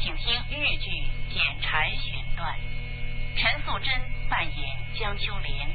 请听豫剧剪柴选段，陈素贞扮演江秋莲。